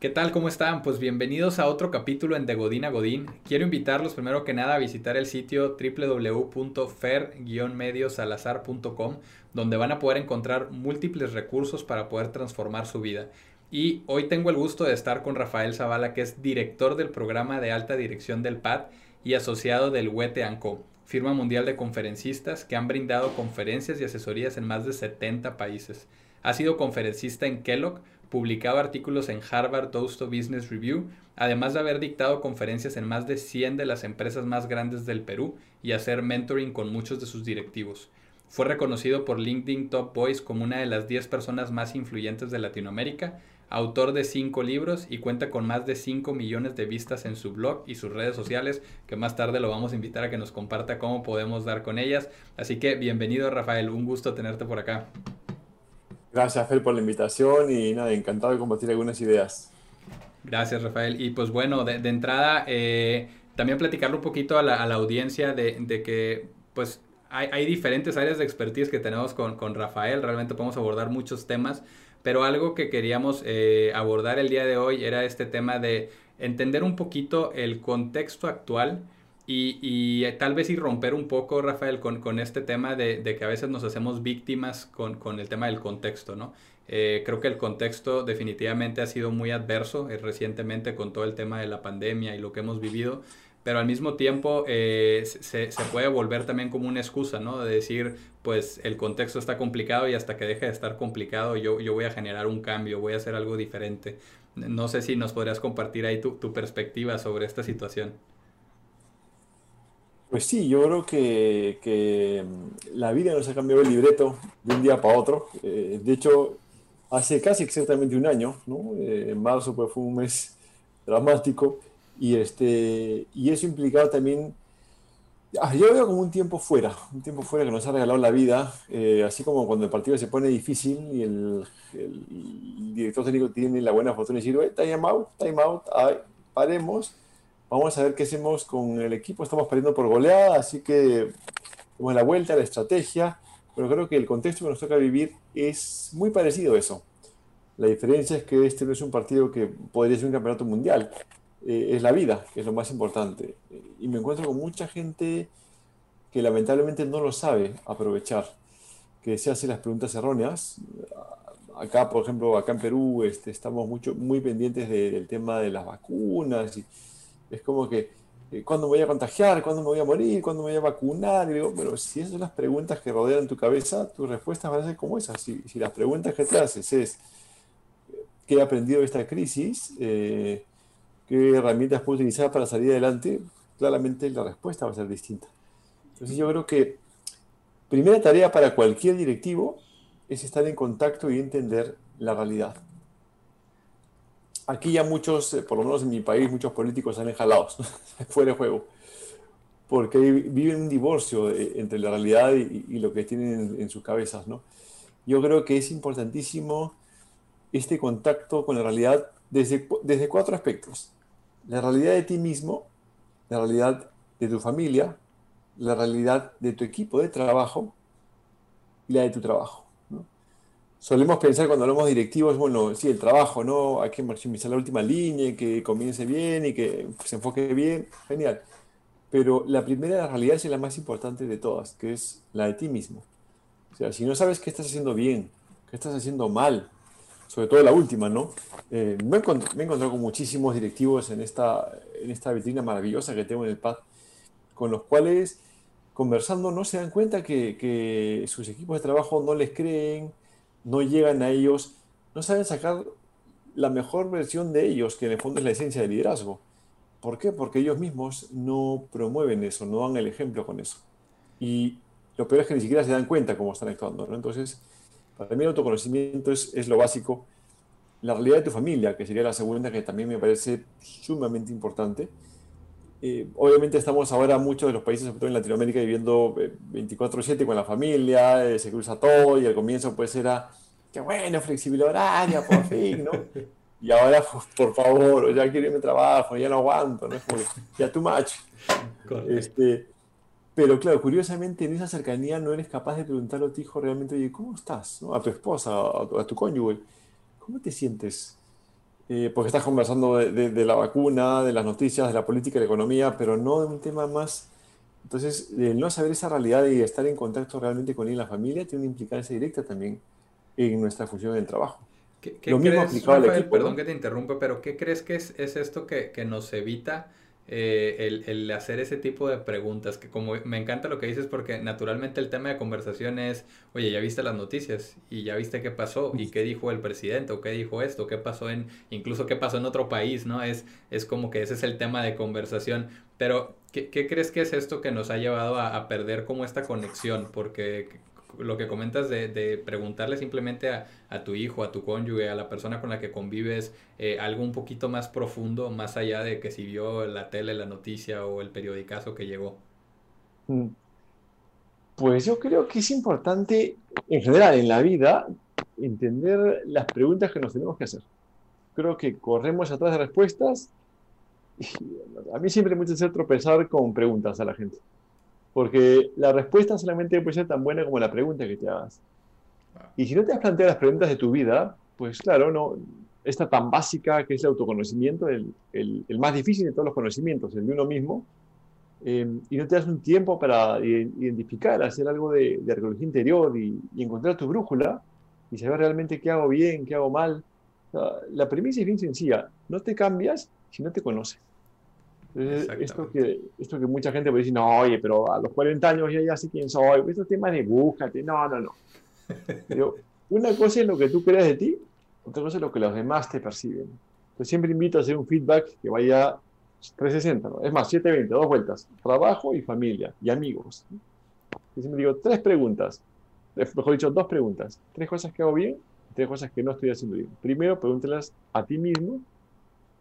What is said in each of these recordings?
¿Qué tal? ¿Cómo están? Pues bienvenidos a otro capítulo en De Godín a Godín. Quiero invitarlos primero que nada a visitar el sitio www.fer-mediosalazar.com donde van a poder encontrar múltiples recursos para poder transformar su vida. Y hoy tengo el gusto de estar con Rafael Zavala, que es director del programa de alta dirección del PAD y asociado del WETE ANCO, firma mundial de conferencistas que han brindado conferencias y asesorías en más de 70 países. Ha sido conferencista en Kellogg, publicado artículos en Harvard Toast Business Review, además de haber dictado conferencias en más de 100 de las empresas más grandes del Perú y hacer mentoring con muchos de sus directivos. Fue reconocido por LinkedIn Top Voice como una de las 10 personas más influyentes de Latinoamérica, autor de 5 libros y cuenta con más de 5 millones de vistas en su blog y sus redes sociales, que más tarde lo vamos a invitar a que nos comparta cómo podemos dar con ellas. Así que bienvenido Rafael, un gusto tenerte por acá. Gracias, Fer, por la invitación y nada, encantado de compartir algunas ideas. Gracias, Rafael. Y pues bueno, de, entrada, eh, también platicarle un poquito a la, audiencia de, que pues hay, diferentes áreas de expertise que tenemos con, con, Rafael. Realmente podemos abordar muchos temas, pero algo que queríamos eh, abordar el día de hoy era este tema de entender un poquito el contexto actual y, eh, tal vez y romper un poco, Rafael, con, este tema de, que a veces nos hacemos víctimas con, el tema del contexto, ¿no? Eh, creo que el contexto definitivamente ha sido muy adverso eh, recientemente con todo el tema de la pandemia y lo que hemos vivido, pero al mismo tiempo se, puede volver también como una excusa, ¿no? De decir, pues el contexto está complicado y hasta que deje de estar complicado yo, yo voy a generar un cambio, voy a hacer algo diferente. No sé si nos podrías compartir ahí tu, tu perspectiva sobre esta situación. Pues sí, yo creo que, mm, la vida nos ha cambiado el libreto de un día para otro. Eh, de hecho, hace casi exactamente un año, ¿no? Eh, en marzo pues, fue un mes dramático y, este, y eso implicado también, ah, yo veo como un tiempo fuera, un tiempo fuera que nos ha regalado la vida, eh, así como cuando el partido se pone difícil y el, director técnico tiene la buena fortuna de decir, time out, time out, paremos Vamos a ver qué hacemos con el equipo. Estamos perdiendo por goleada, así que vamos la vuelta, la estrategia. Pero creo que el contexto que nos toca vivir es muy parecido a eso. La diferencia es que este no es un partido que podría ser un campeonato mundial. Eh, es la vida, que es lo más importante. Y me encuentro con mucha gente que lamentablemente no lo sabe aprovechar, que se hace las preguntas erróneas. Acá, por ejemplo, acá en Perú este, estamos mucho, muy pendientes del tema de las vacunas y, es como que, eh, ¿cuándo me voy a contagiar? ¿Cuándo me voy a morir? ¿Cuándo me voy a vacunar? Y digo, bueno, si esas son las preguntas que rodean tu cabeza, tus respuestas van a ser como esas. Si, si las preguntas que te haces es, ¿qué he aprendido de esta crisis? Eh, ¿Qué herramientas puedo utilizar para salir adelante? Claramente la respuesta va a ser distinta. Entonces yo creo que primera tarea para cualquier directivo es estar en contacto y entender la realidad aquí ya muchos, eh, por lo menos en mi país, muchos políticos salen jalados, fuera de juego, porque viven un divorcio eh, entre la realidad y, lo que tienen en, sus cabezas, ¿no? Yo creo que es importantísimo este contacto con la realidad desde, desde cuatro aspectos. La realidad de ti mismo, la realidad de tu familia, la realidad de tu equipo de trabajo y la de tu trabajo solemos pensar cuando hablamos directivos, bueno, sí, el trabajo, ¿no? Hay que maximizar la última línea, que comience bien y que se enfoque bien, genial. Pero la primera realidad es la más importante de todas, que es la de ti mismo. O sea, si no sabes qué estás haciendo bien, qué estás haciendo mal, sobre todo la última, ¿no? Eh, me, he encontrado con muchísimos directivos en esta, en esta vitrina maravillosa que tengo en el PAD, con los cuales conversando no se dan cuenta que, que sus equipos de trabajo no les creen, no llegan a ellos, no saben sacar la mejor versión de ellos, que en el fondo es la esencia del liderazgo. ¿Por qué? Porque ellos mismos no promueven eso, no dan el ejemplo con eso. Y lo peor es que ni siquiera se dan cuenta cómo están actuando. ¿no? Entonces, para mí el autoconocimiento es, es, lo básico. La realidad de tu familia, que sería la segunda, que también me parece sumamente importante. Eh, obviamente estamos ahora muchos de los países, sobre todo en Latinoamérica, viviendo 24/7 eh, con la familia, eh, se cruza todo y al comienzo pues era, qué bueno, flexibilidad horaria, por fin, ¿no? Y ahora, pues, por favor, ya quiero irme a trabajo, ya no aguanto, ¿no? Es como, ya too much. Este, pero claro, curiosamente en esa cercanía no eres capaz de preguntarle a tu hijo realmente, oye, ¿cómo estás? A tu esposa, a tu, a tu cónyuge, ¿cómo te sientes? Eh, porque estás conversando de, la vacuna, de las noticias, de la política, de la economía, pero no de un tema más... Entonces, el no saber esa realidad y estar en contacto realmente con él y la familia tiene una implicancia directa también en nuestra función en el trabajo. ¿Qué, Lo mismo aplicado al equipo, Perdón que te interrumpa, pero ¿qué crees que es, es esto que, que nos evita eh, el, el, hacer ese tipo de preguntas, que como me encanta lo que dices porque naturalmente el tema de conversación es, oye, ya viste las noticias y ya viste qué pasó y qué dijo el presidente o qué dijo esto, qué pasó en, incluso qué pasó en otro país, ¿no? Es, es como que ese es el tema de conversación. Pero, ¿qué, qué crees que es esto que nos ha llevado a, a perder como esta conexión? Porque lo que comentas de, preguntarle simplemente a, tu hijo, a tu cónyuge, a la persona con la que convives, eh, algo un poquito más profundo, más allá de que si vio la tele, la noticia o el periodicazo que llegó? Mm. Pues yo creo que es importante, en general, en la vida, entender las preguntas que nos tenemos que hacer. Creo que corremos atrás de respuestas y a mí siempre me gusta hacer tropezar con preguntas a la gente. Porque la respuesta solamente puede ser tan buena como la pregunta que te hagas. Y si no te has planteado las preguntas de tu vida, pues claro, no, esta tan básica que es el autoconocimiento, el, más difícil de todos los conocimientos, el de uno mismo, em, y no te das un tiempo para identificar, hacer algo de, de arqueología interior y, encontrar tu brújula y saber realmente qué hago bien, qué hago mal. la premisa es bien sencilla, no te cambias si no te conoces esto que, esto que mucha gente puede decir, no, oye, pero a los 40 años ya, ya sé quién soy, estos temas de búscate, no, no, no. una cosa es lo que tú creas de ti, otra cosa es lo que los demás te perciben. Entonces siempre invito a hacer un feedback que vaya 360, ¿no? Es más, 720, dos vueltas, trabajo y familia y amigos. Y siempre digo, tres preguntas, mejor dicho, dos preguntas, tres cosas que hago bien, tres cosas que no estoy haciendo bien. Primero, pregúntelas a ti mismo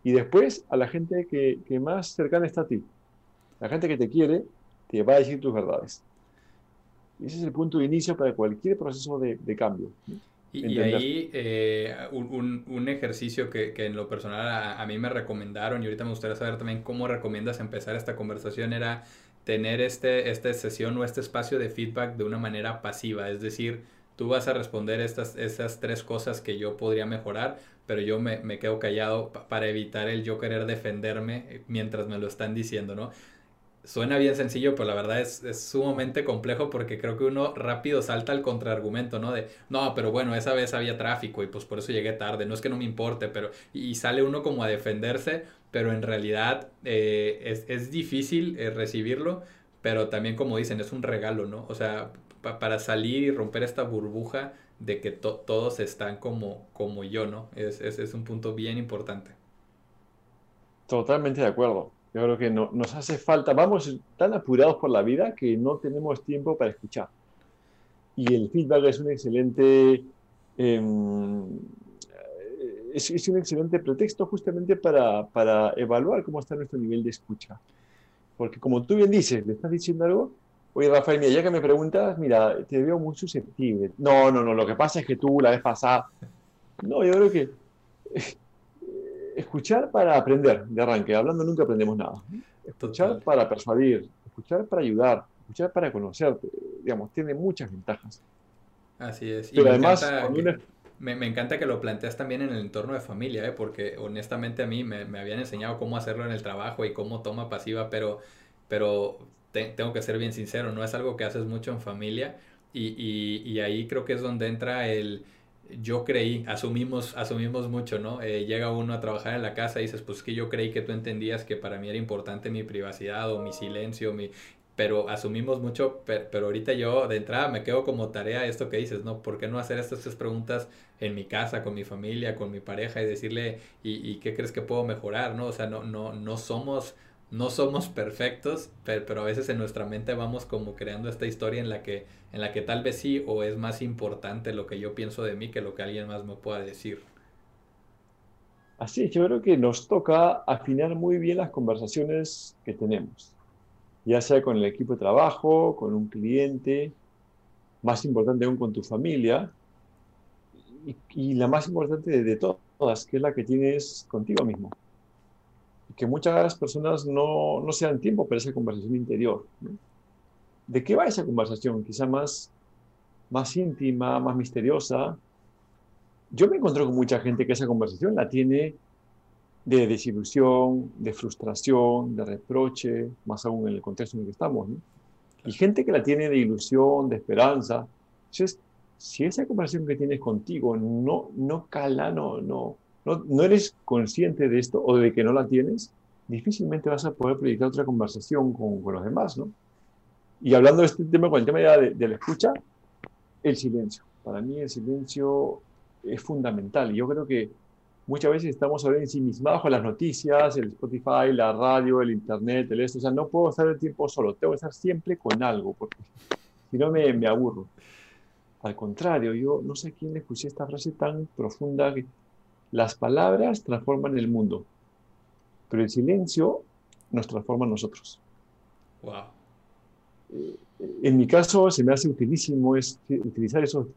y después a la gente que, que, más cercana está a ti. La gente que te quiere te va a decir tus verdades. Y ese es el punto de inicio para cualquier proceso de, de cambio. Y, ahí eh, un, un, ejercicio que, que, en lo personal a, a, mí me recomendaron y ahorita me gustaría saber también cómo recomiendas empezar esta conversación era tener este, esta sesión o este espacio de feedback de una manera pasiva, es decir, tú vas a responder estas, esas tres cosas que yo podría mejorar, pero yo me, me quedo callado para evitar el yo querer defenderme eh, mientras me lo están diciendo, ¿no? Suena bien sencillo, pero la verdad es, es, sumamente complejo porque creo que uno rápido salta al contraargumento, ¿no? De, no, pero bueno, esa vez había tráfico y pues por eso llegué tarde, no es que no me importe, pero... Y sale uno como a defenderse, pero en realidad eh, es, es, difícil eh, recibirlo, pero también como dicen, es un regalo, ¿no? O sea, para salir y romper esta burbuja de que todos están como, como yo, ¿no? Es, es, es, un punto bien importante. Totalmente de acuerdo. Yo creo que no, nos hace falta, vamos tan apurados por la vida que no tenemos tiempo para escuchar. Y el feedback es un excelente, eh, es, es, un excelente pretexto justamente para, para evaluar cómo está nuestro nivel de escucha. Porque como tú bien dices, le estás diciendo algo Oye, Rafael, mira, ya que me preguntas, mira, te veo muy susceptible. No, no, no, lo que pasa es que tú la vez pasada. No, yo creo que eh, escuchar para aprender de arranque. Hablando nunca aprendemos nada. Escuchar para persuadir, escuchar para ayudar, escuchar para conocer, digamos, tiene muchas ventajas. Así es. Pero además, me, me, encanta que lo planteas también en el entorno de familia, ¿eh? porque honestamente a mí me, me, habían enseñado cómo hacerlo en el trabajo y cómo toma pasiva, pero, pero tengo que ser bien sincero, no es algo que haces mucho en familia y, y, y ahí creo que es donde entra el yo creí, asumimos, asumimos mucho, ¿no? Eh, llega uno a trabajar en la casa y dices, pues que yo creí que tú entendías que para mí era importante mi privacidad o mi silencio, mi... pero asumimos mucho, pero, pero ahorita yo de entrada me quedo como tarea esto que dices, ¿no? ¿Por qué no hacer estas tres preguntas en mi casa, con mi familia, con mi pareja y decirle, ¿y, y qué crees que puedo mejorar, ¿no? O sea, no, no, no somos no somos perfectos, pero, a veces en nuestra mente vamos como creando esta historia en la que en la que tal vez sí o es más importante lo que yo pienso de mí que lo que alguien más me pueda decir. Así es, yo creo que nos toca afinar muy bien las conversaciones que tenemos, ya sea con el equipo de trabajo, con un cliente, más importante aún con tu familia, y, la más importante de, de todas, que es la que tienes contigo mismo que muchas personas no, no se dan tiempo para esa conversación interior. ¿De qué va esa conversación? Quizá más, más íntima, más misteriosa. Yo me encontré con mucha gente que esa conversación la tiene de desilusión, de frustración, de reproche, más aún en el contexto en el que estamos. ¿no? Y gente que la tiene de ilusión, de esperanza. Entonces, si esa conversación que tienes contigo no, no cala, no, no, no, eres consciente de esto o de que no la tienes, difícilmente vas a poder proyectar otra conversación con, los demás, ¿no? Y hablando de este tema, con el tema de, la escucha, el silencio. Para mí el silencio es fundamental. Yo creo que muchas veces estamos ahora ensimismados con las noticias, el Spotify, la radio, el Internet, el esto. O sea, no puedo estar el tiempo solo. Tengo que estar siempre con algo, porque si no me, me aburro. Al contrario, yo no sé quién le escuché esta frase tan profunda que las palabras transforman el mundo, pero el silencio nos transforma a nosotros. Wow. En mi caso, se me hace utilísimo es utilizar esos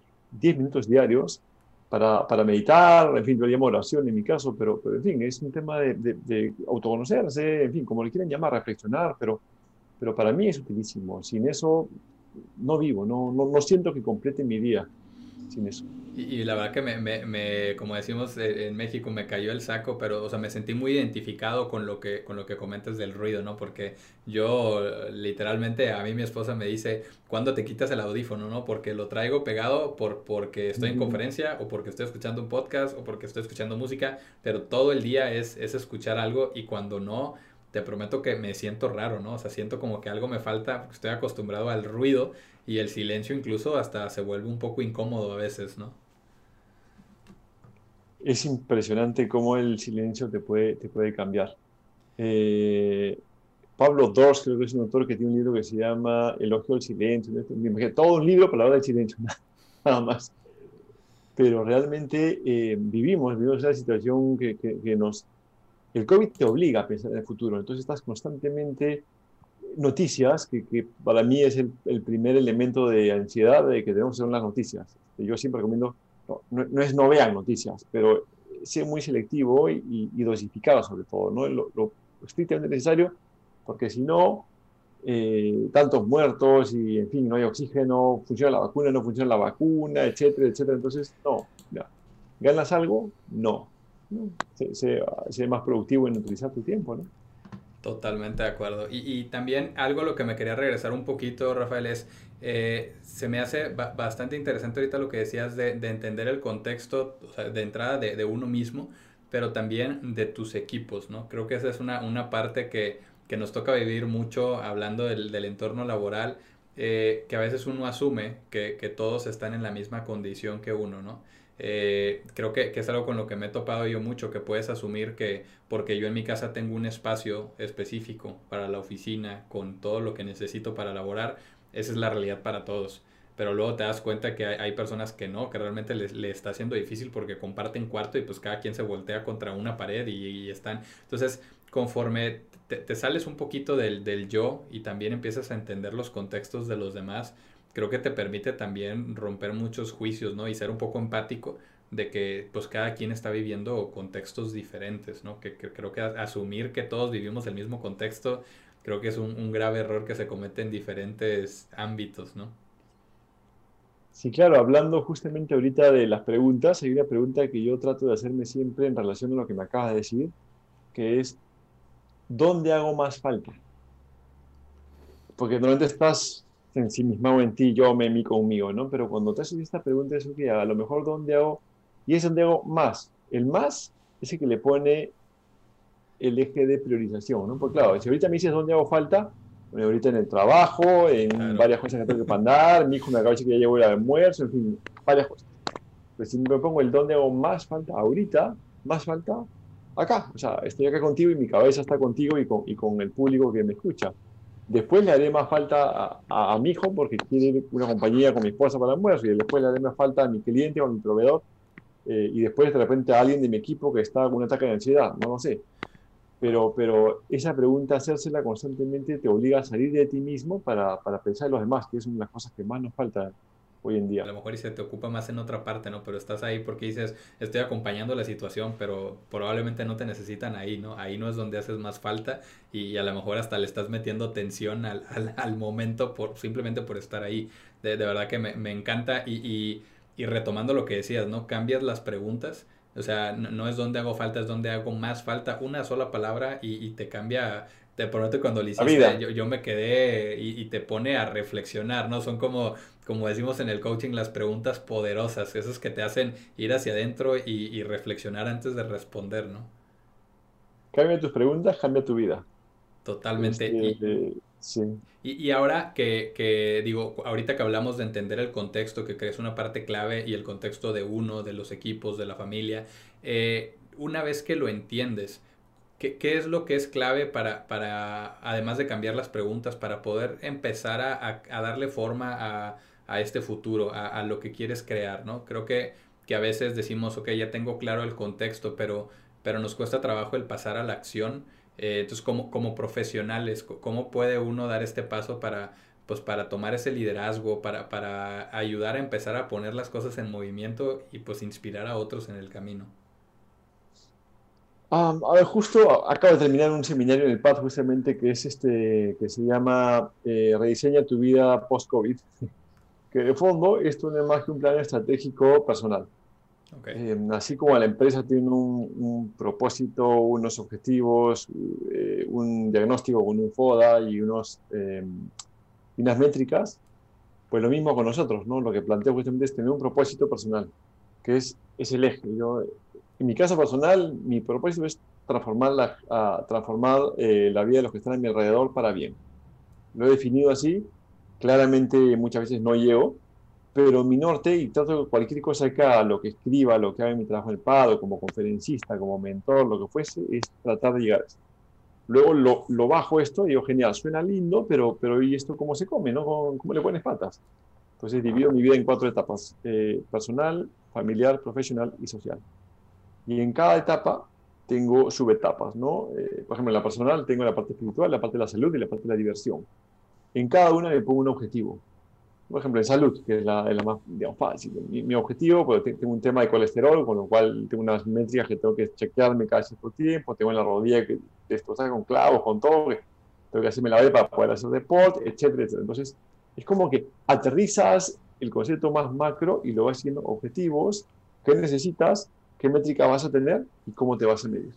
10 minutos diarios para, para, meditar, en fin, yo lo llamo oración en mi caso, pero, pero en fin, es un tema de, de, de, autoconocerse, en fin, como le quieren llamar, reflexionar, pero, pero para mí es utilísimo. Sin eso no vivo, no, no, no siento que complete mi día sin eso. Y, y, la verdad que me, me, me, como decimos en México, me cayó el saco, pero, o sea, me sentí muy identificado con lo que, con lo que comentas del ruido, ¿no? Porque yo, literalmente, a mí mi esposa me dice, ¿cuándo te quitas el audífono, no? Porque lo traigo pegado por, porque estoy en conferencia, o porque estoy escuchando un podcast, o porque estoy escuchando música, pero todo el día es, es escuchar algo, y cuando no, te prometo que me siento raro, ¿no? O sea, siento como que algo me falta, porque estoy acostumbrado al ruido, y el silencio incluso hasta se vuelve un poco incómodo a veces, ¿no? Es impresionante cómo el silencio te puede, te puede cambiar. Eh, Pablo Dors, creo que es un autor que tiene un libro que se llama Elogio al silencio. Todo un libro para hablar del silencio, nada más. Pero realmente eh, vivimos, vivimos una situación que, que, que, nos... El COVID te obliga a pensar en el futuro, entonces estás constantemente noticias, que, que, para mí es el, primer elemento de ansiedad de que debemos hacer las noticias. Yo siempre recomiendo, no, es no vean noticias, pero ser muy selectivo y, y, dosificado sobre todo, ¿no? Lo, lo, estrictamente necesario, porque si no, eh, tantos muertos y, en fin, no hay oxígeno, funciona la vacuna, no funciona la vacuna, etcétera, etcétera. Entonces, no, ya. ¿ganas algo? No. no. Sé, sé más productivo en utilizar tu tiempo, ¿no? Totalmente de acuerdo. Y, y, también algo a lo que me quería regresar un poquito, Rafael, es, eh, se me hace bastante interesante ahorita lo que decías de, de entender el contexto de entrada de, de, uno mismo, pero también de tus equipos, ¿no? Creo que esa es una, una parte que, que nos toca vivir mucho hablando del, del entorno laboral, eh, que a veces uno asume que, que todos están en la misma condición que uno, ¿no? Eh, creo que, es algo con lo que me he topado yo mucho, que puedes asumir que porque yo en mi casa tengo un espacio específico para la oficina, con todo lo que necesito para laborar, esa es la realidad para todos. Pero luego te das cuenta que hay, personas que no, que realmente les, les, está haciendo difícil porque comparten cuarto y pues cada quien se voltea contra una pared y, y están... Entonces, conforme te, te, sales un poquito del, del yo y también empiezas a entender los contextos de los demás, creo que te permite también romper muchos juicios, ¿no? Y ser un poco empático de que pues cada quien está viviendo contextos diferentes, ¿no? Que, creo que asumir que todos vivimos el mismo contexto, creo que es un, un, grave error que se comete en diferentes ámbitos, ¿no? Sí, claro, hablando justamente ahorita de las preguntas, hay una pregunta que yo trato de hacerme siempre en relación a lo que me acabas de decir, que es, ¿dónde hago más falta? Porque normalmente estás en sí mismo en ti, yo, me, mí, conmigo, ¿no? Pero cuando te haces esta pregunta, es que a lo mejor dónde hago, y es donde hago más. El más es el que le pone el eje de priorización, ¿no? Porque claro, si ahorita me dices dónde hago falta, bueno, ahorita en el trabajo, en claro. varias cosas que tengo que mandar, mi hijo me acaba de decir que ya llevo el almuerzo, en fin, varias cosas. Pues si me pongo el dónde hago más falta, ahorita, más falta, acá. O sea, estoy acá contigo y mi cabeza está contigo y con, y con el público que me escucha. Después le haré más falta a, a, a, mi hijo porque quiere una compañía con mi esposa para el almuerzo y después le haré más falta a mi cliente o a mi proveedor eh, y después de repente a alguien de mi equipo que está con un ataque de ansiedad, no lo sé. Pero, pero esa pregunta, hacérsela constantemente, te obliga a salir de ti mismo para, para pensar en los demás, que es una de las cosas que más nos falta hoy en día. A lo mejor y se te ocupa más en otra parte, ¿no? Pero estás ahí porque dices, estoy acompañando la situación, pero probablemente no te necesitan ahí, ¿no? Ahí no es donde haces más falta y a lo mejor hasta le estás metiendo tensión al, al, al momento por, simplemente por estar ahí. De, de verdad que me, me encanta y, y, y, retomando lo que decías, ¿no? Cambias las preguntas. O sea, no, es donde hago falta, es donde hago más falta. Una sola palabra y, te cambia. Te prometo cuando lo hiciste, yo, yo, me quedé y, te pone a reflexionar, ¿no? Son como, como decimos en el coaching, las preguntas poderosas, esas que te hacen ir hacia adentro y, reflexionar antes de responder, ¿no? Cambia tus preguntas, cambia tu vida. Totalmente. Este, Sí. Y, ahora que, digo, ahorita que hablamos de entender el contexto, que es una parte clave y el contexto de uno, de los equipos, de la familia, eh, una vez que lo entiendes, ¿qué, es lo que es clave para, para, además de cambiar las preguntas, para poder empezar a, darle forma a, este futuro, a, lo que quieres crear, ¿no? Creo que, que a veces decimos, ok, ya tengo claro el contexto, pero, pero nos cuesta trabajo el pasar a la acción. Eh, entonces, como, como profesionales, ¿cómo puede uno dar este paso para, pues, para tomar ese liderazgo, para, para ayudar a empezar a poner las cosas en movimiento y pues inspirar a otros en el camino? a ver, justo acabo de terminar un seminario en el PAD justamente que es este, que se llama eh, Rediseña tu vida post-COVID, que de fondo esto no es más que un plan estratégico personal. Eh, así como la empresa tiene un, propósito, unos objetivos, eh, un diagnóstico con un FODA y unos, eh, unas métricas, pues lo mismo con nosotros, ¿no? Lo que planteo justamente es tener un propósito personal, que es, es el eje. Yo, en mi caso personal, mi propósito es transformar, la, transformar la vida de los que están a mi alrededor para bien. Lo he definido así, claramente muchas veces no llego, pero mi norte, y trato cualquier cosa que haga, lo que escriba, lo que haga en mi trabajo en el PADO, como conferencista, como mentor, lo que fuese, es tratar de llegar a eso. Luego lo, lo bajo esto y digo, genial, suena lindo, pero, pero ¿y esto cómo se come? ¿no? ¿Cómo, le pones patas? Entonces divido mi vida en cuatro etapas, eh, personal, familiar, profesional y social. Y en cada etapa tengo subetapas, ¿no? Eh, por ejemplo, en la personal tengo la parte espiritual, la parte de la salud y la parte de la diversión. En cada una me pongo un objetivo por ejemplo, en salud, que es la, más digamos, fácil. Mi, objetivo, pues tengo un tema de colesterol, con lo cual tengo unas métricas que tengo que chequearme cada cierto tiempo, tengo en la rodilla que destrozar con clavos, con todo, tengo que hacerme la vez para poder hacer deporte, etcétera, etcétera. Entonces, es como que aterrizas el concepto más macro y lo vas haciendo objetivos, qué necesitas, qué métrica vas a tener y cómo te vas a medir.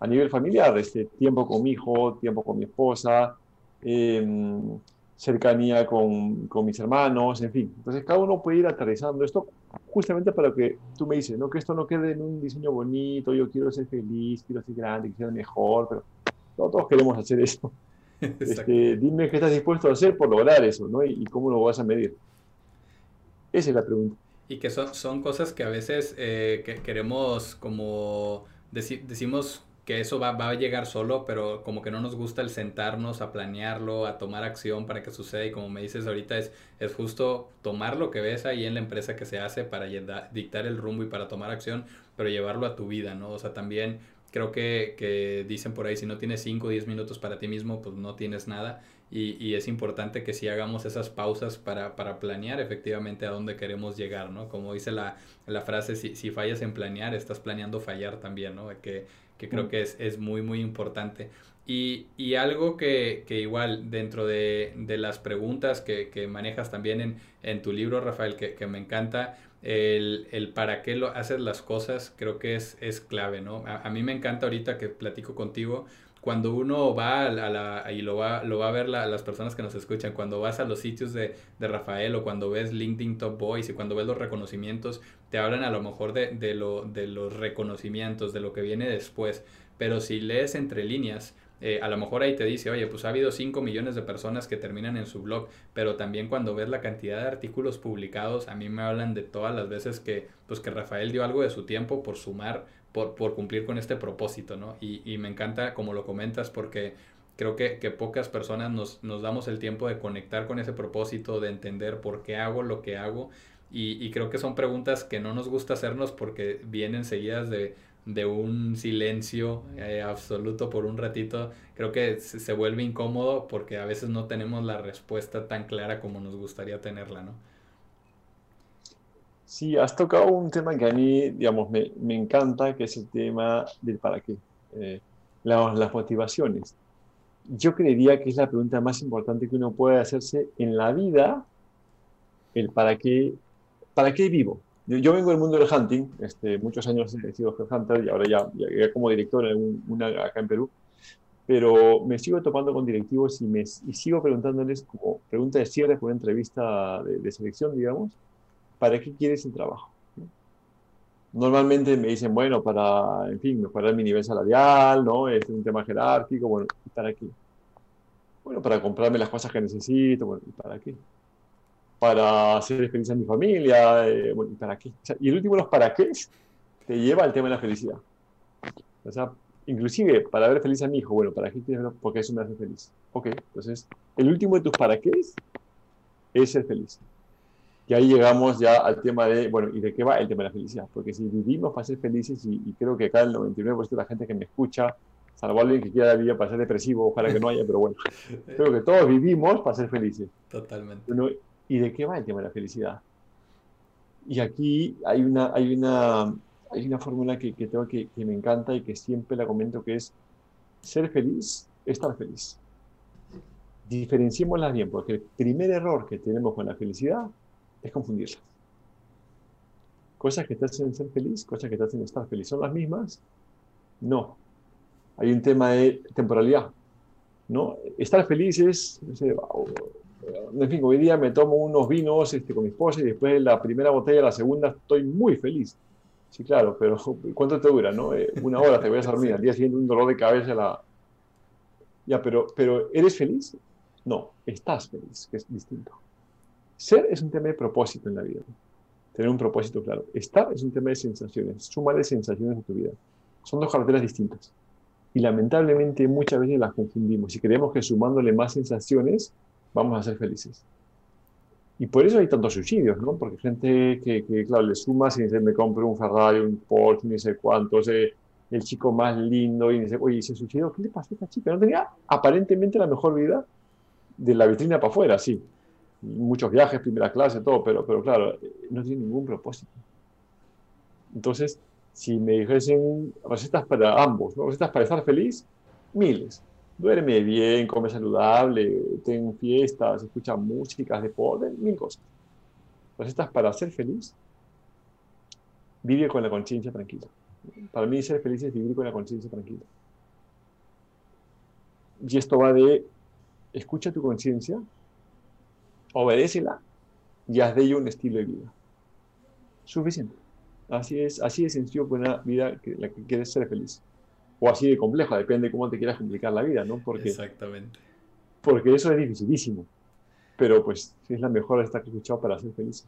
A nivel familiar, este, tiempo con mi hijo, tiempo con mi esposa, eh, cercanía con, con, mis hermanos, en fin. Entonces cada uno puede ir aterrizando esto justamente para que tú me dices, ¿no? que esto no quede en un diseño bonito, yo quiero ser feliz, quiero ser grande, quiero ser mejor, pero todos queremos hacer eso. Este, dime qué estás dispuesto a hacer por lograr eso, ¿no? Y, cómo lo vas a medir. Esa es la pregunta. Y que son, son cosas que a veces eh, que queremos como decimos que eso va, va, a llegar solo, pero como que no nos gusta el sentarnos a planearlo, a tomar acción para que suceda y como me dices ahorita es, es justo tomar lo que ves ahí en la empresa que se hace para dictar el rumbo y para tomar acción, pero llevarlo a tu vida, ¿no? O sea, también creo que, que dicen por ahí, si no tienes 5 o 10 minutos para ti mismo, pues no tienes nada y, y es importante que si hagamos esas pausas para, para, planear efectivamente a dónde queremos llegar, ¿no? Como dice la, la frase, si, si fallas en planear, estás planeando fallar también, ¿no? Que que creo que es, es muy, muy importante. Y, y algo que, que, igual dentro de, de las preguntas que, que, manejas también en, en tu libro, Rafael, que, que me encanta, el, el, para qué lo haces las cosas, creo que es, es clave, ¿no? A, a, mí me encanta ahorita que platico contigo, cuando uno va a la, y lo va, lo va a ver la, las personas que nos escuchan, cuando vas a los sitios de, de, Rafael o cuando ves LinkedIn Top Boys y cuando ves los reconocimientos, te hablan a lo mejor de, de, lo, de los reconocimientos, de lo que viene después. Pero si lees entre líneas, eh, a lo mejor ahí te dice, oye, pues ha habido 5 millones de personas que terminan en su blog, pero también cuando ves la cantidad de artículos publicados, a mí me hablan de todas las veces que, pues que Rafael dio algo de su tiempo por sumar por, por cumplir con este propósito, ¿no? Y, y, me encanta como lo comentas porque creo que, que pocas personas nos, nos, damos el tiempo de conectar con ese propósito, de entender por qué hago lo que hago. Y, y creo que son preguntas que no nos gusta hacernos porque vienen seguidas de, de un silencio eh, absoluto por un ratito, creo que se, vuelve incómodo porque a veces no tenemos la respuesta tan clara como nos gustaría tenerla, ¿no? Sí, has tocado un tema que a mí, digamos, me, me encanta, que es el tema del para qué, eh, las motivaciones. Yo creería que es la pregunta más importante que uno puede hacerse en la vida, el para qué, para qué vivo. Yo vengo del mundo del hunting, este, muchos años he sido hunter y ahora ya, ya, como director en una acá en Perú, pero me sigo topando con directivos y, me, y sigo preguntándoles como pregunta de cierre por una entrevista de, selección, digamos, ¿para qué quieres el trabajo? Normalmente me dicen, bueno, para, en fin, mejorar mi nivel salarial, ¿no? Es un tema jerárquico, bueno, ¿para qué? Bueno, para comprarme las cosas que necesito, bueno, ¿y para qué? Para hacer feliz a mi familia, eh, bueno, ¿para qué? y el último, los para qué, te lleva al tema de la felicidad. O sea, inclusive para ver feliz a mi hijo, bueno, ¿para qué quieres verlo? Porque eso me hace feliz. Ok, entonces, el último de tus para qué es ser feliz. Y ahí llegamos ya al tema de, bueno, ¿y de qué va el tema de la felicidad? Porque si vivimos para ser felices, y, creo que acá el 99% de la gente que me escucha, salvo alguien que quiera la vida para ser depresivo, ojalá que no haya, pero bueno, creo que todos vivimos para ser felices. Totalmente. ¿Y de qué va el tema de la felicidad? Y aquí hay una, hay una, hay una fórmula que, que, tengo que, que me encanta y que siempre la comento, que es ser feliz, estar feliz. Diferenciémoslas bien, porque el primer error que tenemos con la felicidad es confundirla. Cosas que te hacen ser feliz, cosas que te hacen estar feliz, ¿son las mismas? No. Hay un tema de temporalidad. ¿no? Estar feliz es, en fin, hoy día me tomo unos vinos este, con mi esposa y después de la primera botella, la segunda, estoy muy feliz. Sí, claro, pero ¿cuánto te dura? No? Eh, una hora te voy a dormir, al día siguiente un dolor de cabeza. La... Ya, pero, pero ¿eres feliz? No, estás feliz, que es distinto. Ser es un tema de propósito en la vida. Tener un propósito claro. Estar es un tema de sensaciones, suma de sensaciones en tu vida. Son dos carreteras distintas. Y lamentablemente muchas veces las confundimos y creemos que sumándole más sensaciones vamos a ser felices. Y por eso hay tantos suicidios, ¿no? Porque gente que, que claro, le suma y dice, me compro un Ferrari, un Porsche, ni sé cuánto, el chico más lindo, y dice, oye, se suicidó, ¿qué le pasó a esta chica? No tenía aparentemente la mejor vida de la vitrina para afuera, sí. Muchos viajes, primera clase, todo, pero, pero claro, no tiene ningún propósito. Entonces, si me dijesen recetas para ambos, ¿no? recetas para estar feliz, miles duerme bien, come saludable, ten fiestas, escucha músicas, deporte, mil cosas. Pues estás para ser feliz, vive con la conciencia tranquila. Para mí ser feliz es vivir con la conciencia tranquila. Y esto va de, escucha tu conciencia, obedécela y haz de ello un estilo de vida. Suficiente. Así es, así de sencillo con una vida que la que quieres ser feliz o así de compleja, depende de cómo te quieras complicar la vida, ¿no? Porque, Exactamente. Porque eso es dificilísimo, pero pues es la mejor esta que he escuchado para ser feliz.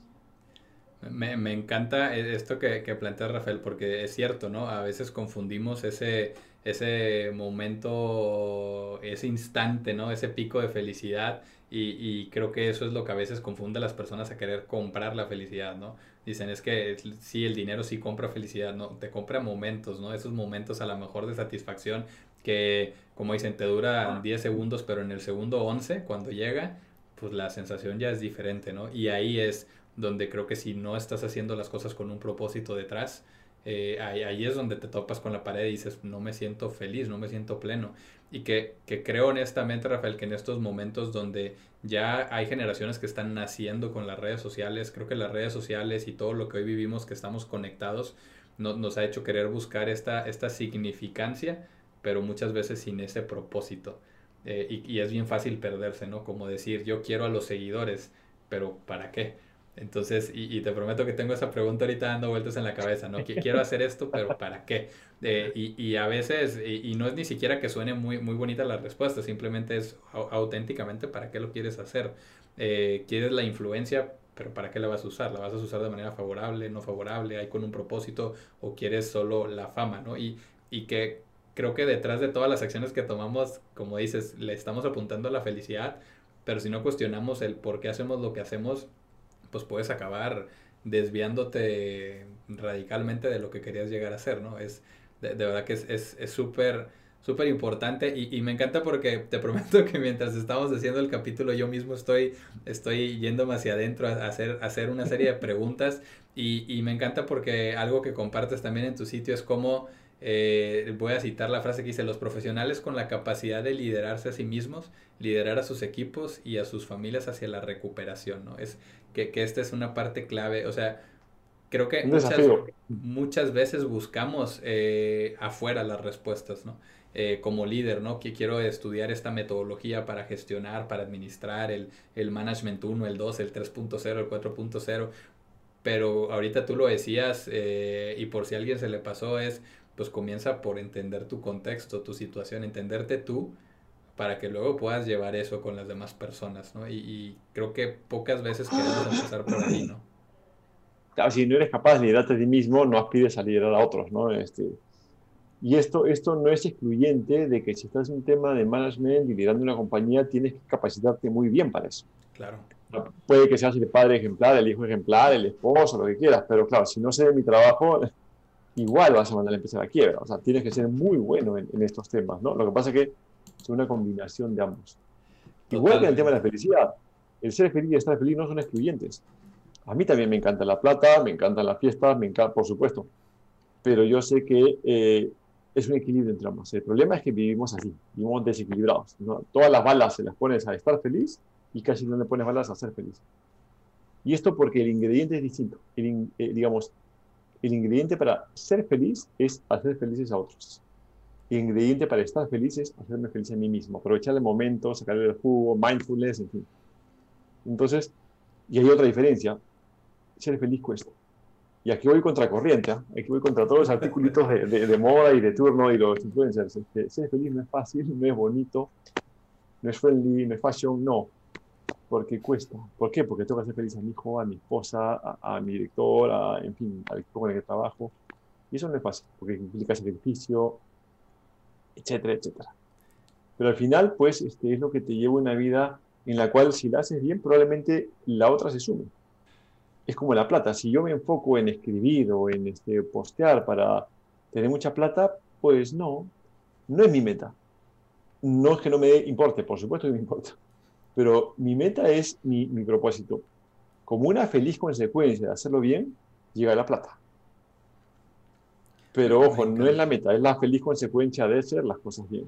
Me, me, encanta esto que, que plantea Rafael, porque es cierto, ¿no? A veces confundimos ese, ese momento, ese instante, ¿no? Ese pico de felicidad y, y, creo que eso es lo que a veces confunde a las personas a querer comprar la felicidad, ¿no? Dicen, es que sí, el dinero sí compra felicidad, ¿no? Te compra momentos, ¿no? Esos momentos a lo mejor de satisfacción que, como dicen, te duran 10 segundos, pero en el segundo 11, cuando llega, pues la sensación ya es diferente, ¿no? Y ahí es donde creo que si no estás haciendo las cosas con un propósito detrás, eh, ahí, es donde te topas con la pared y dices, no me siento feliz, no me siento pleno. Y que, que creo honestamente, Rafael, que en estos momentos donde ya hay generaciones que están naciendo con las redes sociales, creo que las redes sociales y todo lo que hoy vivimos, que estamos conectados, nos ha hecho querer buscar esta, esta significancia, pero muchas veces sin ese propósito. Eh, y, y es bien fácil perderse, ¿no? Como decir, yo quiero a los seguidores, pero ¿para qué? Entonces, y, te prometo que tengo esa pregunta ahorita dando vueltas en la cabeza, ¿no? Quiero hacer esto, pero ¿para qué? Eh, y, y, a veces, y, no es ni siquiera que suene muy, muy bonita la respuesta, simplemente es auténticamente para qué lo quieres hacer. Eh, quieres la influencia, pero ¿para qué la vas a usar? ¿La vas a usar de manera favorable, no favorable, hay con un propósito o quieres solo la fama, ¿no? Y, y que creo que detrás de todas las acciones que tomamos, como dices, le estamos apuntando a la felicidad, pero si no cuestionamos el por qué hacemos lo que hacemos, pues puedes acabar desviándote radicalmente de lo que querías llegar a ser, ¿no? Es, de, verdad que es súper, súper importante y, y, me encanta porque te prometo que mientras estamos haciendo el capítulo yo mismo estoy, estoy yéndome hacia adentro a hacer, a hacer una serie de preguntas y, y me encanta porque algo que compartes también en tu sitio es cómo eh, voy a citar la frase que dice, los profesionales con la capacidad de liderarse a sí mismos, liderar a sus equipos y a sus familias hacia la recuperación, ¿no? Es que, que esta es una parte clave, o sea, creo que muchas, veces buscamos eh, afuera las respuestas, ¿no? Eh, como líder, ¿no? Que quiero estudiar esta metodología para gestionar, para administrar el, el Management 1, el 2, el 3.0, el 4.0. Pero ahorita tú lo decías eh, y por si a alguien se le pasó es, pues comienza por entender tu contexto, tu situación, entenderte tú para que luego puedas llevar eso con las demás personas, ¿no? Y, y creo que pocas veces queremos empezar por ahí, ¿no? Claro, si no eres capaz de liderarte a ti mismo, no aspires a liderar a otros, ¿no? Este, y esto, esto no es excluyente de que si estás en un tema de management y liderando una compañía, tienes que capacitarte muy bien para eso. Claro. Puede que seas el padre ejemplar, el hijo ejemplar, el esposo, lo que quieras, pero claro, si no sé de mi trabajo, igual vas a mandar a empezar a quiebra. O sea, tienes que ser muy bueno en, estos temas, ¿no? Lo que pasa es que es una combinación de ambos. Igual que en el tema de la felicidad, el ser feliz y estar feliz no son excluyentes. A mí también me encanta la plata, me encantan las fiestas, me encanta, por supuesto. Pero yo sé que eh, es un equilibrio entre ambos. El problema es que vivimos así, vivimos desequilibrados. Todas las balas se las pones a estar feliz y casi no le pones balas a ser feliz. Y esto porque el ingrediente es distinto. El, eh, digamos, el ingrediente para ser feliz es hacer felices a otros. El ingrediente para estar feliz es hacerme feliz a mí mismo, aprovechar el momento, sacarle el jugo, mindfulness, en fin. Entonces, y hay otra diferencia ser feliz cuesta. Y aquí voy contra corriente, ¿eh? aquí voy contra todos los artículos de, moda y de turno y los influencers. ser feliz no es fácil, no es bonito, no es friendly, no es fashion, no. Porque cuesta. ¿Por qué? Porque tengo que hacer feliz a mi hijo, a mi esposa, a, mi director, a, en fin, al equipo con el que trabajo. Y eso no es fácil, porque implica sacrificio, etcétera, etcétera. Pero al final, pues, este, es lo que te lleva una vida en la cual si la haces bien, probablemente la otra se sume es como la plata. Si yo me enfoco en escribir o en este, postear para tener mucha plata, pues no, no es mi meta. No es que no me importe, por supuesto que me importa, pero mi meta es mi, mi propósito. Como una feliz consecuencia de hacerlo bien, llega la plata. Pero ojo, no es la meta, es la feliz consecuencia de hacer las cosas bien.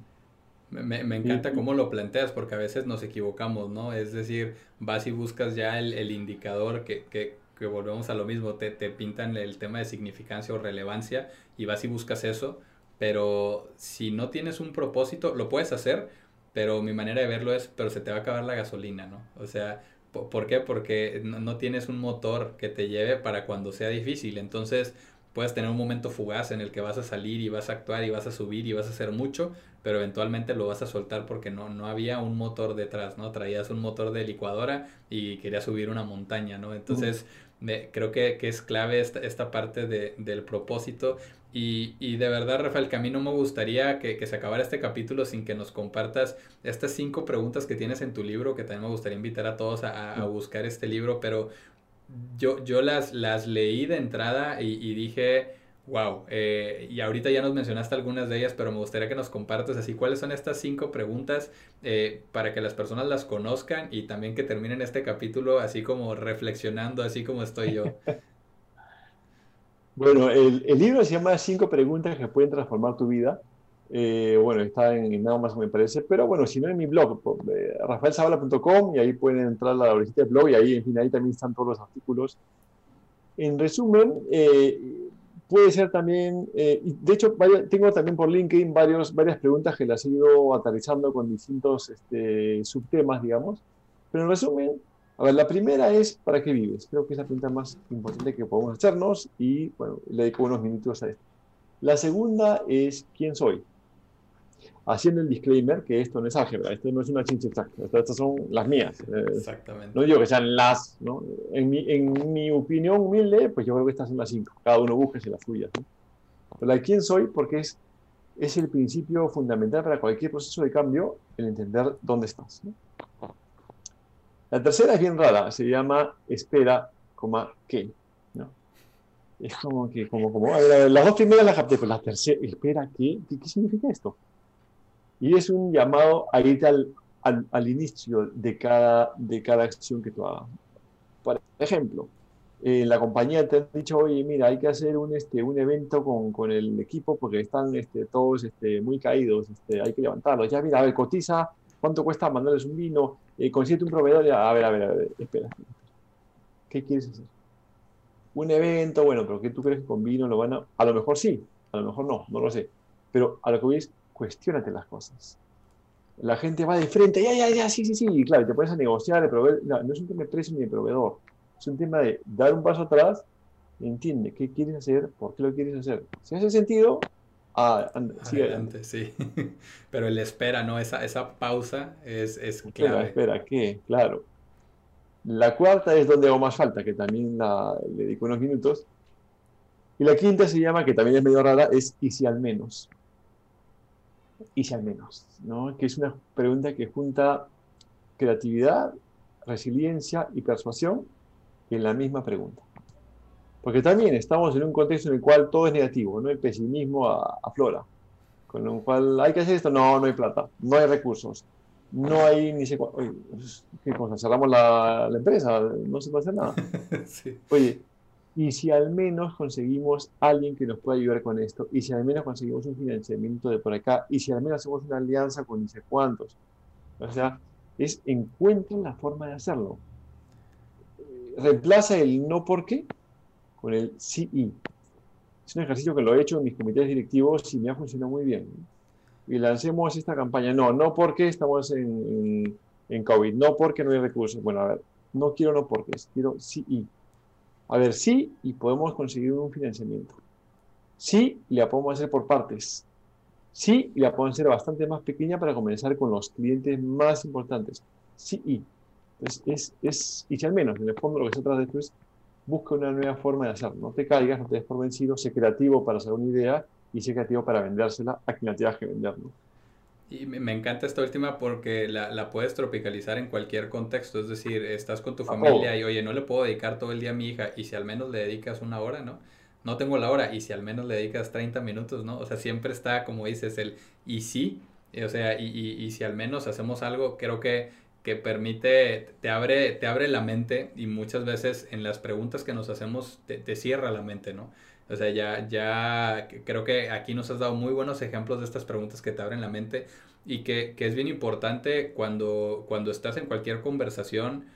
Me, me, encanta cómo lo planteas porque a veces nos equivocamos, ¿no? Es decir, vas y buscas ya el, el indicador que, que, que volvemos a lo mismo, te, te pintan el tema de significancia o relevancia y vas y buscas eso, pero si no tienes un propósito, lo puedes hacer, pero mi manera de verlo es, pero se te va a acabar la gasolina, ¿no? O sea, ¿por qué? Porque no, no tienes un motor que te lleve para cuando sea difícil, entonces puedes tener un momento fugaz en el que vas a salir y vas a actuar y vas a subir y vas a hacer mucho, pero eventualmente lo vas a soltar porque no, no había un motor detrás, ¿no? Traías un motor de licuadora y querías subir una montaña, ¿no? Entonces, creo que, que, es clave esta, esta parte de, del propósito. Y, y, de verdad, Rafael, que a mí no me gustaría que, que, se acabara este capítulo sin que nos compartas estas cinco preguntas que tienes en tu libro, que también me gustaría invitar a todos a, a buscar este libro, pero yo, yo las, las leí de entrada y, y dije, Wow, eh, y ahorita ya nos mencionaste algunas de ellas, pero me gustaría que nos compartas así cuáles son estas cinco preguntas eh, para que las personas las conozcan y también que terminen este capítulo así como reflexionando, así como estoy yo. bueno, el, el, libro se llama Cinco preguntas que pueden transformar tu vida. Eh, bueno, está en, nada más me parece, pero bueno, si no en mi blog, rafaelsabala.com y ahí pueden entrar a la visita del blog y ahí, en fin, ahí también están todos los artículos. En resumen, Puede ser también, eh, de hecho, tengo también por LinkedIn varios, varias preguntas que las he ido aterrizando con distintos este, subtemas, digamos. Pero en resumen, a ver, la primera es, ¿para qué vives? Creo que es la pregunta más importante que podemos hacernos y, bueno, le dedico unos minutos a esto. La segunda es, ¿quién soy? haciendo el disclaimer que esto no es álgebra, esto no es una ciencia exacta, estas son las mías. Eh, Exactamente. No digo que sean las, ¿no? En mi, en mi opinión humilde, pues yo creo que estas son las cinco, cada uno busque las suyas. ¿no? Pero la quién soy, porque es, es el principio fundamental para cualquier proceso de cambio, el entender dónde estás. ¿no? La tercera es bien rara, se llama espera, coma, qué. ¿no? Es como que, como, como, a ver, las dos primeras las capté, pero la tercera, espera, ¿qué? ¿Qué, qué significa esto? Y es un llamado a irte al, al, inicio de cada, de cada acción que tú hagas. Por ejemplo, en la compañía te han dicho, oye, mira, hay que hacer un, este, un evento con, con el equipo porque están este, todos este, muy caídos, este, hay que levantarlos. Ya, mira, a ver, cotiza, ¿cuánto cuesta mandarles un vino? Eh, un proveedor, a ver, a ver, a ver, espera. ¿Qué quieres hacer? un evento, bueno, pero ¿qué tú crees que con vino lo van a...? A lo mejor sí, a lo mejor no, no lo sé. Pero a lo que voy es, cuestionate las cosas. La gente va de frente, ya, ya, ya, sí, sí, sí, y claro, te pones a negociar, de proveer, no, no es un tema de precio ni de proveedor, es un tema de dar un paso atrás, entiende qué quieres hacer, por qué lo quieres hacer. Si hace sentido, ah, adelante, sí. Pero el espera, ¿no? Esa, esa pausa es, es clave. Espera, espera, ¿qué? Claro. La cuarta es donde hago más falta, que también la, le dedico unos minutos. Y la quinta se llama, que también es medio rara, es ¿y si al menos? ¿Y si al menos? ¿no? Que es una pregunta que junta creatividad, resiliencia y persuasión en la misma pregunta. Porque también estamos en un contexto en el cual todo es negativo, ¿no? El pesimismo aflora. Con lo cual, ¿hay que hacer esto? No, no hay plata, no hay recursos, no hay ni sé Oye, pues, ¿qué cosa? Cerramos la, empresa, no se puede hacer nada. Oye, y si al menos conseguimos alguien que nos pueda ayudar con esto, y si al menos conseguimos un financiamiento de por acá, y si al menos hacemos una alianza con ni sé cuántos. O sea, es encuentren la forma de hacerlo. Reemplaza el no por qué con el sí y. Es un ejercicio que lo he hecho en mis comités directivos y me ha funcionado muy bien. Y lancemos esta campaña. No, no porque estamos en, en, COVID, no porque no hay recursos. Bueno, a ver, no quiero no porque, quiero sí y a ver, sí, y podemos conseguir un financiamiento. Sí, la podemos hacer por partes. Sí, la podemos hacer bastante más pequeña para comenzar con los clientes más importantes. Sí, y. Entonces, es, es, y si al menos, en el fondo, lo que se trata de esto es busca una nueva forma de hacerlo. No te caigas, no te des por vencido, sé creativo para hacer una idea y sé creativo para vendérsela a quien la tengas que vender. Y me encanta esta última porque la, la, puedes tropicalizar en cualquier contexto. Es decir, estás con tu familia y oye, no le puedo dedicar todo el día a mi hija y si al menos le dedicas una hora, ¿no? No tengo la hora y si al menos le dedicas 30 minutos, ¿no? O sea, siempre está, como dices, el y sí, o sea, y, y, y si al menos hacemos algo, creo que, que permite, te abre, te abre la mente y muchas veces en las preguntas que nos hacemos te, te cierra la mente, ¿no? O sea, ya, ya creo que aquí nos has dado muy buenos ejemplos de estas preguntas que te abren la mente y que, es bien importante cuando, cuando estás en cualquier conversación,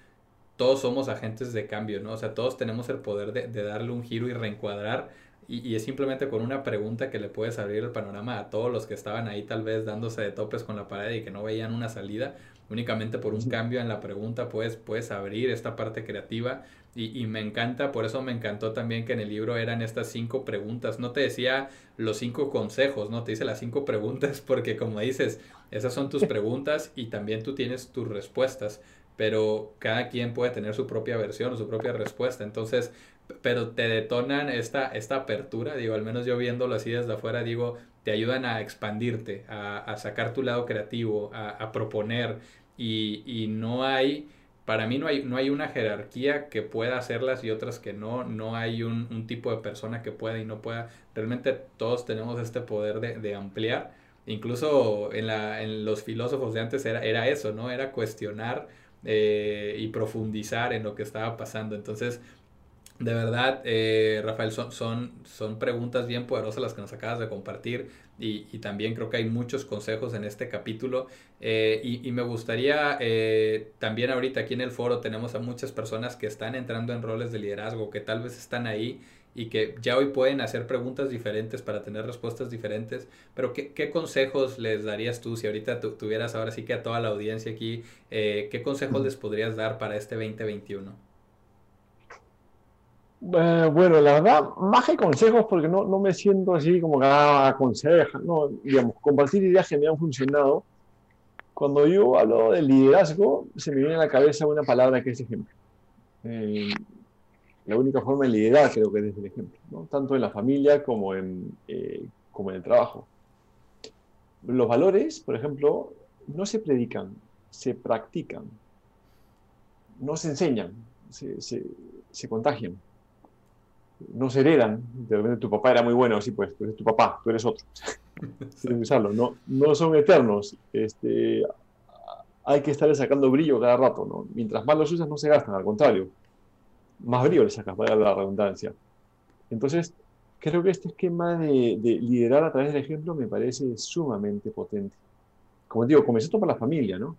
todos somos agentes de cambio, ¿no? O sea, todos tenemos el poder de, darle un giro y reencuadrar y, y, es simplemente con una pregunta que le puedes abrir el panorama a todos los que estaban ahí tal vez dándose de topes con la pared y que no veían una salida. Únicamente por un cambio en la pregunta puedes, puedes abrir esta parte creativa y, y, me encanta, por eso me encantó también que en el libro eran estas cinco preguntas. No te decía los cinco consejos, no te dice las cinco preguntas porque como dices, esas son tus preguntas y también tú tienes tus respuestas, pero cada quien puede tener su propia versión o su propia respuesta. Entonces, pero te detonan esta, esta apertura, digo, al menos yo viéndolo así desde afuera, digo, te ayudan a expandirte, a, a sacar tu lado creativo, a, a proponer y, y no hay para mí no hay, no hay una jerarquía que pueda hacerlas y otras que no, no hay un, un tipo de persona que pueda y no pueda. Realmente todos tenemos este poder de, de ampliar. Incluso en, la, en los filósofos de antes era, era eso, ¿no? Era cuestionar eh, y profundizar en lo que estaba pasando. Entonces, de verdad, eh, Rafael, son, son, son preguntas bien poderosas las que nos acabas de compartir y, y también creo que hay muchos consejos en este capítulo eh, y, y, me gustaría eh, también ahorita aquí en el foro tenemos a muchas personas que están entrando en roles de liderazgo, que tal vez están ahí y que ya hoy pueden hacer preguntas diferentes para tener respuestas diferentes, pero ¿qué, qué consejos les darías tú si ahorita tuvieras ahora sí que a toda la audiencia aquí, qué consejos les podrías dar para este 2021? Eh, bueno, la verdad, más que consejos, porque no, no me siento así como que ah, no, digamos, compartir ideas que me han funcionado. Cuando yo hablo de liderazgo, se me viene a la cabeza una palabra que es ejemplo. Eh, la única forma de liderar creo que es el ejemplo, ¿no? tanto en la familia como en, eh, como en el trabajo. Los valores, por ejemplo, no se predican, se practican, no se enseñan, se, se, se contagian no se heredan. De repente tu papá era muy bueno, sí, pues, tú eres tu papá, tú eres otro. No, no son eternos. Este, hay que estarle sacando brillo cada rato. ¿no? Mientras más los usas, no se gastan, al contrario. Más brillo le sacas, para la redundancia. Entonces, creo que este esquema de, de, liderar a través del ejemplo me parece sumamente potente. Como digo, comencé esto para la familia, ¿no?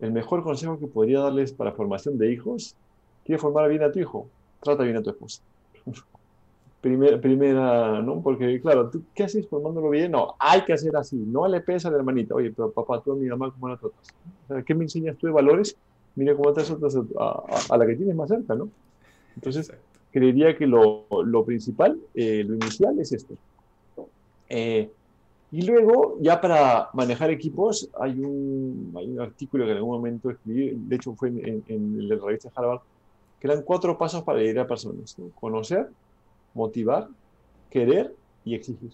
El mejor consejo que podría darles para formación de hijos, ¿quieres formar bien a tu hijo? Trata bien a tu esposa primera, primera, ¿no? Porque, claro, ¿tú qué haces formándolo bien? No, hay que hacer así. No le pegues a la hermanita. Oye, pero papá, tú a mi mamá, ¿cómo la tratas? ¿Qué me enseñas tú de valores? Mira cómo te tratas a, la que tienes más cerca, ¿no? Entonces, creería que lo, lo principal, eh, lo inicial es esto. Eh, y luego, ya para manejar equipos, hay un, hay un artículo que en algún momento escribí, de hecho fue en, en, la revista Harvard, que eran cuatro pasos para liderar a personas. Conocer, motivar, querer y exigir.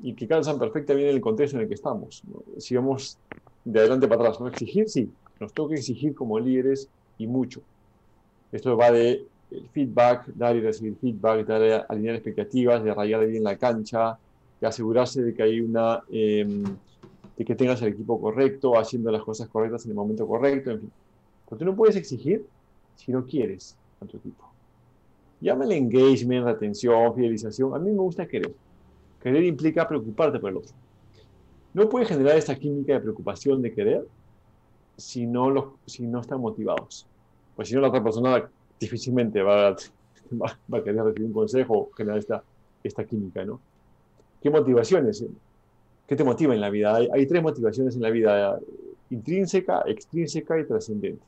Y que calzan perfectamente en el contexto en el que estamos. Si vamos de adelante para atrás, ¿no? Exigir, sí, nos toca exigir como líderes y mucho. Esto va de el feedback, dar y recibir feedback, dar alinear expectativas, de rayar bien la cancha, de asegurarse de que hay una, em, de que tengas el equipo correcto, haciendo las cosas correctas en el momento correcto, en fin. Pero tú no puedes exigir si no quieres a tu equipo. Llámale engagement, atención, fidelización. A mí me gusta querer. Querer implica preocuparte por el otro. No puedes generar esta química de preocupación, de querer, si no, los, si no están motivados. Pues si no, la otra persona difícilmente va a, va, a querer recibir un consejo, generar esta, esta química, ¿no? ¿Qué motivaciones? ¿Qué te motiva en la vida? Hay, hay tres motivaciones en la vida, intrínseca, extrínseca y trascendente.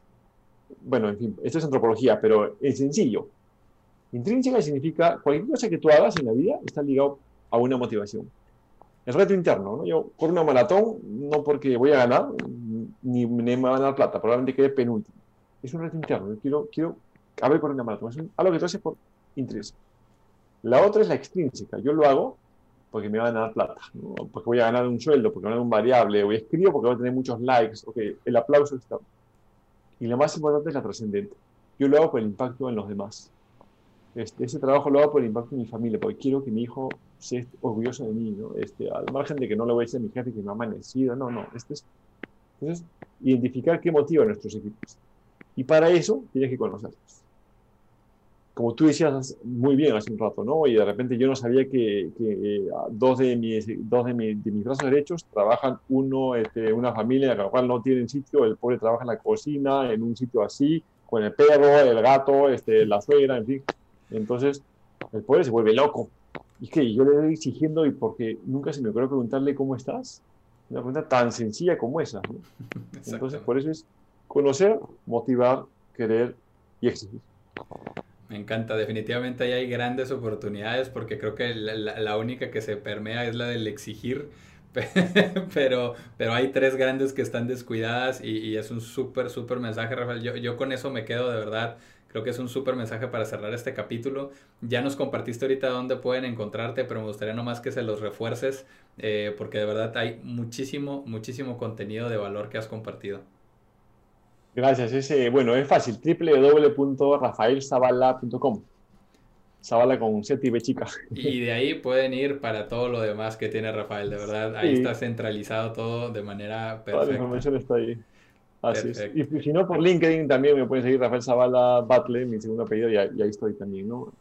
Bueno, en fin, esto es antropología, pero es sencillo. Intrínseca significa cualquier cosa que tú hagas en la vida está ligado a una motivación. El reto interno, ¿no? Yo por una maratón, no porque voy a ganar, ni me va a ganar plata, probablemente quede penúltimo. Es un reto interno. Yo quiero, quiero haber correr una maratón. Es algo que tú haces por interés. La otra es la extrínseca. Yo lo hago porque me va a ganar plata, porque voy a ganar un sueldo, porque voy a ganar un variable, o escribo porque voy a tener muchos likes, okay, el aplauso está. Y lo más importante es la trascendente. Yo lo hago por el impacto en los demás. Este, ese trabajo lo hago por el impacto en mi familia, porque quiero que mi hijo sea orgulloso de mí, ¿no? Este, al margen de que no le voy a decir a mi jefe que me ha amanecido, no, no. Este es, entonces, identificar qué motiva a nuestros equipos. Y para eso tienes que conocerlos. Como tú decías muy bien hace un rato, ¿no? Y de repente yo no sabía que, que eh, dos, de mis, dos de, de, mis brazos derechos trabajan, uno, este, una familia en la cual no tienen sitio, el pobre trabaja en la cocina, en un sitio así, con el perro, el gato, este, la suegra, en fin entonces, el pobre se vuelve loco. Y que yo le voy exigiendo, y porque nunca se me ocurrió preguntarle cómo estás, una pregunta tan sencilla como esa. Entonces, por eso es conocer, motivar, querer y exigir. Me encanta, definitivamente ahí hay grandes oportunidades porque creo que la, única que se permea es la del exigir, pero, pero hay tres grandes que están descuidadas y, es un súper, súper mensaje, Rafael. Yo, yo con eso me quedo de verdad Creo que es un súper mensaje para cerrar este capítulo. Ya nos compartiste ahorita dónde pueden encontrarte, pero me gustaría nomás que se los refuerces, eh, porque de verdad hay muchísimo, muchísimo contenido de valor que has compartido. Gracias. Ese, bueno, es fácil, www.rafaelzavala.com. Zavala con Z y B chica. Y de ahí pueden ir para todo lo demás que tiene Rafael, de verdad. Ahí está centralizado todo de manera perfecta. Toda la información está ahí. Así es. Y si no, por LinkedIn también me pueden seguir Rafael Zavala Batle, mi segundo apellido, y ahí, estoy también, ¿no?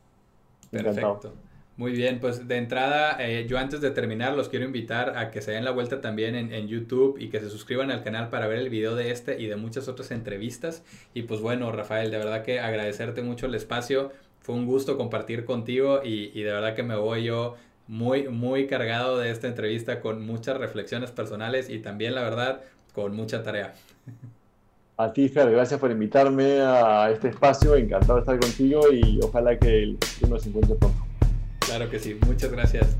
Perfecto. Muy bien, pues de entrada, eh, yo antes de terminar los quiero invitar a que se den la vuelta también en, en, YouTube y que se suscriban al canal para ver el video de este y de muchas otras entrevistas. Y pues bueno, Rafael, de verdad que agradecerte mucho el espacio. Fue un gusto compartir contigo y, y de verdad que me voy yo muy, muy cargado de esta entrevista con muchas reflexiones personales y también, la verdad, con mucha tarea. A ti, Fer, gracias por invitarme a este espacio. Encantado de estar contigo y ojalá que nos encuentre pronto. Claro que sí. Muchas gracias.